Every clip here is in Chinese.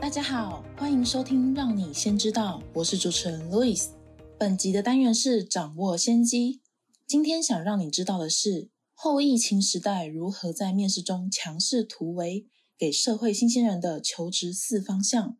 大家好，欢迎收听《让你先知道》，我是主持人 Louis。本集的单元是掌握先机。今天想让你知道的是，后疫情时代如何在面试中强势突围，给社会新鲜人的求职四方向。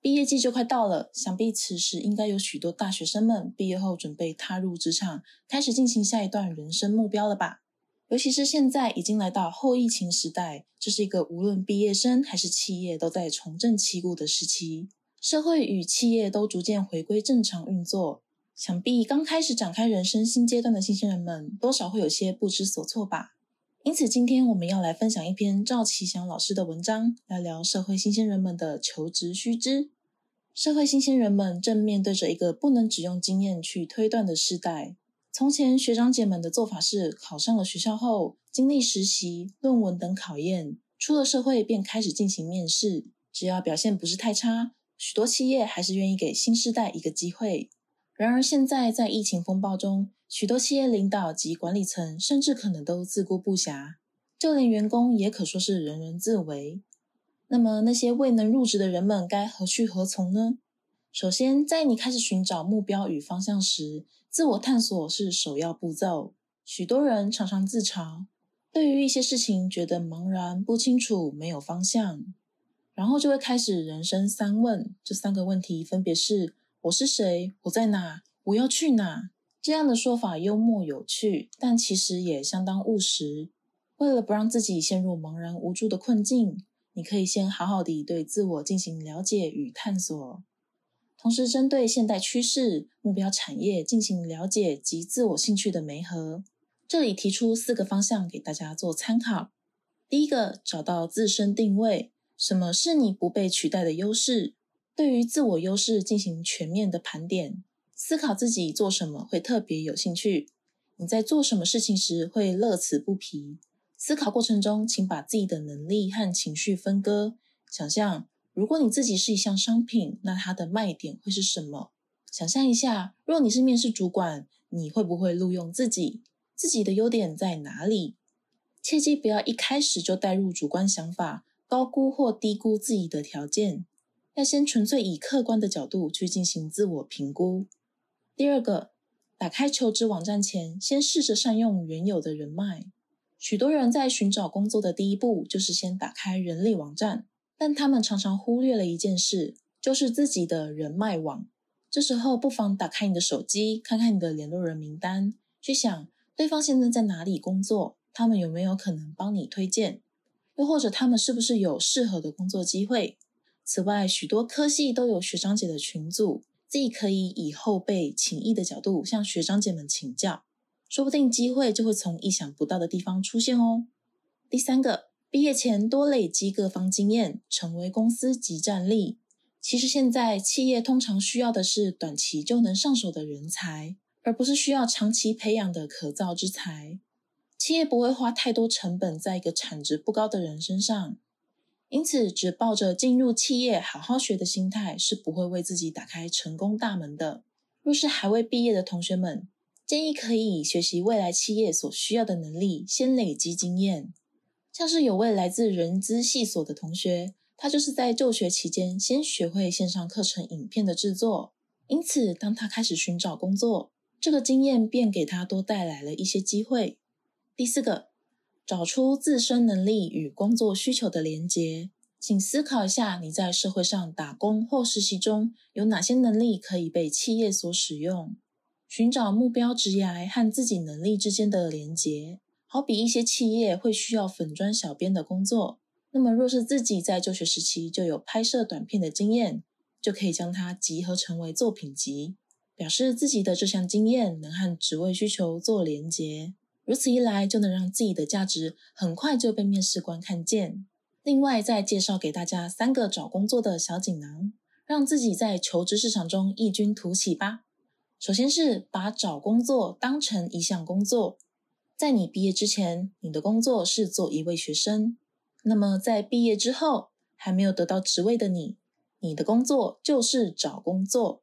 毕业季就快到了，想必此时应该有许多大学生们毕业后准备踏入职场，开始进行下一段人生目标了吧？尤其是现在已经来到后疫情时代，这是一个无论毕业生还是企业都在重振旗鼓的时期，社会与企业都逐渐回归正常运作。想必刚开始展开人生新阶段的新鲜人们，多少会有些不知所措吧。因此，今天我们要来分享一篇赵奇祥老师的文章，聊聊社会新鲜人们的求职须知。社会新鲜人们正面对着一个不能只用经验去推断的时代。从前，学长姐们的做法是，考上了学校后，经历实习、论文等考验，出了社会便开始进行面试。只要表现不是太差，许多企业还是愿意给新时代一个机会。然而，现在在疫情风暴中，许多企业领导及管理层甚至可能都自顾不暇，就连员工也可说是人人自危。那么，那些未能入职的人们该何去何从呢？首先，在你开始寻找目标与方向时，自我探索是首要步骤。许多人常常自嘲，对于一些事情觉得茫然不清楚、没有方向，然后就会开始人生三问。这三个问题分别是：我是谁？我在哪？我要去哪？这样的说法幽默有趣，但其实也相当务实。为了不让自己陷入茫然无助的困境，你可以先好好地对自我进行了解与探索。同时，针对现代趋势、目标产业进行了解及自我兴趣的媒合。这里提出四个方向给大家做参考。第一个，找到自身定位，什么是你不被取代的优势？对于自我优势进行全面的盘点，思考自己做什么会特别有兴趣。你在做什么事情时会乐此不疲？思考过程中，请把自己的能力和情绪分割，想象。如果你自己是一项商品，那它的卖点会是什么？想象一下，若你是面试主管，你会不会录用自己？自己的优点在哪里？切记不要一开始就带入主观想法，高估或低估自己的条件。要先纯粹以客观的角度去进行自我评估。第二个，打开求职网站前，先试着善用原有的人脉。许多人在寻找工作的第一步，就是先打开人力网站。但他们常常忽略了一件事，就是自己的人脉网。这时候不妨打开你的手机，看看你的联络人名单，去想对方现在在哪里工作，他们有没有可能帮你推荐，又或者他们是不是有适合的工作机会。此外，许多科系都有学长姐的群组，自己可以以后辈情谊的角度向学长姐们请教，说不定机会就会从意想不到的地方出现哦。第三个。毕业前多累积各方经验，成为公司及战力。其实现在企业通常需要的是短期就能上手的人才，而不是需要长期培养的可造之才。企业不会花太多成本在一个产值不高的人身上，因此只抱着进入企业好好学的心态是不会为自己打开成功大门的。若是还未毕业的同学们，建议可以学习未来企业所需要的能力，先累积经验。像是有位来自人资系所的同学，他就是在就学期间先学会线上课程影片的制作，因此当他开始寻找工作，这个经验便给他多带来了一些机会。第四个，找出自身能力与工作需求的连结，请思考一下你在社会上打工或实习中有哪些能力可以被企业所使用，寻找目标职业和自己能力之间的连结。好比一些企业会需要粉砖小编的工作，那么若是自己在就学时期就有拍摄短片的经验，就可以将它集合成为作品集，表示自己的这项经验能和职位需求做连结。如此一来，就能让自己的价值很快就被面试官看见。另外，再介绍给大家三个找工作的小锦囊，让自己在求职市场中异军突起吧。首先是把找工作当成一项工作，在你毕业之前，你的工作是做一位学生；那么在毕业之后，还没有得到职位的你，你的工作就是找工作。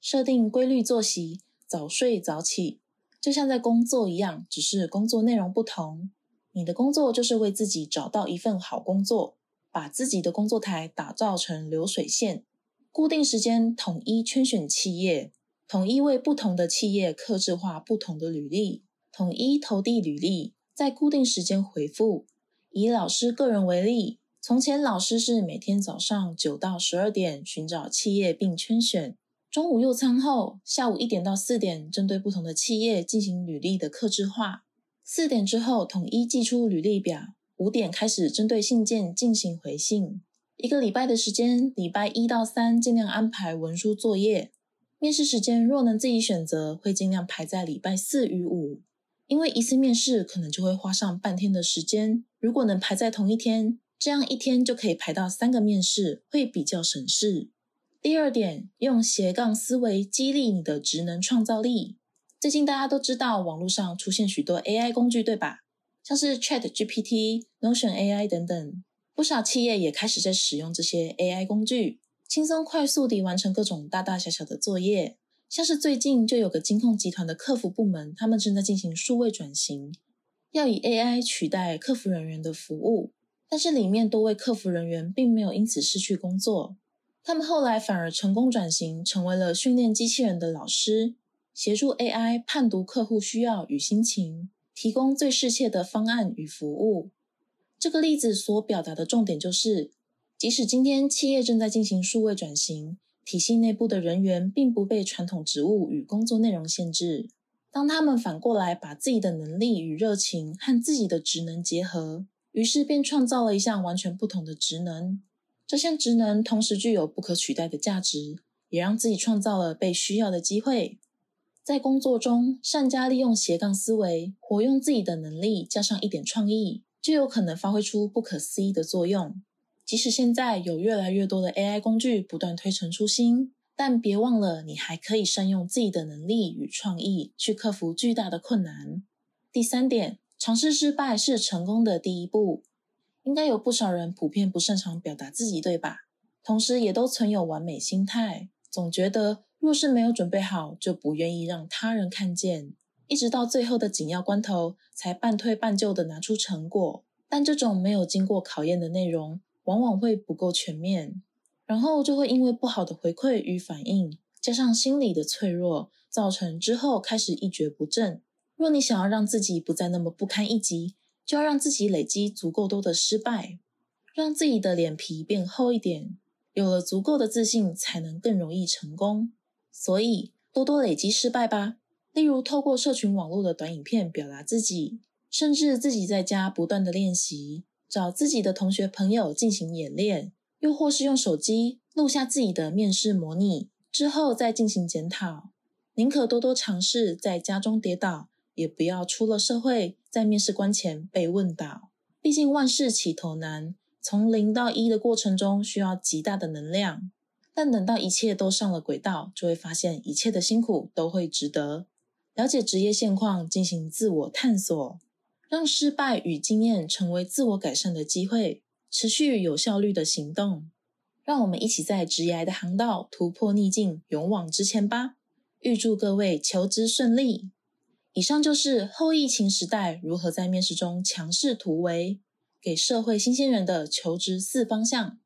设定规律作息，早睡早起，就像在工作一样，只是工作内容不同。你的工作就是为自己找到一份好工作，把自己的工作台打造成流水线，固定时间统一圈选企业，统一为不同的企业克制化不同的履历，统一投递履历，在固定时间回复。以老师个人为例，从前老师是每天早上九到十二点寻找企业并圈选。中午用餐后，下午一点到四点，针对不同的企业进行履历的客制化。四点之后，统一寄出履历表。五点开始针对信件进行回信。一个礼拜的时间，礼拜一到三尽量安排文书作业。面试时间若能自己选择，会尽量排在礼拜四与五，因为一次面试可能就会花上半天的时间。如果能排在同一天，这样一天就可以排到三个面试，会比较省事。第二点，用斜杠思维激励你的职能创造力。最近大家都知道，网络上出现许多 AI 工具，对吧？像是 Chat GPT、Notion AI 等等，不少企业也开始在使用这些 AI 工具，轻松快速地完成各种大大小小的作业。像是最近就有个金控集团的客服部门，他们正在进行数位转型，要以 AI 取代客服人员的服务，但是里面多位客服人员并没有因此失去工作。他们后来反而成功转型，成为了训练机器人的老师，协助 AI 判读客户需要与心情，提供最适切的方案与服务。这个例子所表达的重点就是，即使今天企业正在进行数位转型，体系内部的人员并不被传统职务与工作内容限制。当他们反过来把自己的能力与热情和自己的职能结合，于是便创造了一项完全不同的职能。这项职能同时具有不可取代的价值，也让自己创造了被需要的机会。在工作中善加利用斜杠思维，活用自己的能力，加上一点创意，就有可能发挥出不可思议的作用。即使现在有越来越多的 AI 工具不断推陈出新，但别忘了，你还可以善用自己的能力与创意去克服巨大的困难。第三点，尝试失败是成功的第一步。应该有不少人普遍不擅长表达自己，对吧？同时也都存有完美心态，总觉得若是没有准备好，就不愿意让他人看见，一直到最后的紧要关头才半推半就的拿出成果。但这种没有经过考验的内容，往往会不够全面，然后就会因为不好的回馈与反应，加上心理的脆弱，造成之后开始一蹶不振。若你想要让自己不再那么不堪一击，就要让自己累积足够多的失败，让自己的脸皮变厚一点。有了足够的自信，才能更容易成功。所以，多多累积失败吧。例如，透过社群网络的短影片表达自己，甚至自己在家不断的练习，找自己的同学朋友进行演练，又或是用手机录下自己的面试模拟，之后再进行检讨。宁可多多尝试，在家中跌倒。也不要出了社会，在面试官前被问倒。毕竟万事起头难，从零到一的过程中需要极大的能量。但等到一切都上了轨道，就会发现一切的辛苦都会值得。了解职业现况，进行自我探索，让失败与经验成为自我改善的机会，持续有效率的行动。让我们一起在职业的航道突破逆境，勇往直前吧！预祝各位求职顺利。以上就是后疫情时代如何在面试中强势突围，给社会新鲜人的求职四方向。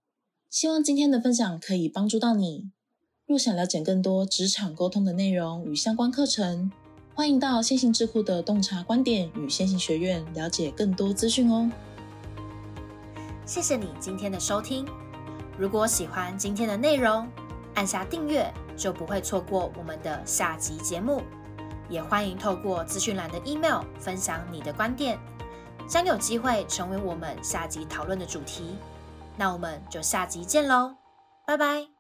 希望今天的分享可以帮助到你。若想了解更多职场沟通的内容与相关课程，欢迎到先行智库的洞察观点与先行学院了解更多资讯哦。谢谢你今天的收听。如果喜欢今天的内容，按下订阅就不会错过我们的下集节目。也欢迎透过资讯栏的 email 分享你的观点，将有机会成为我们下集讨论的主题。那我们就下集见喽，拜拜。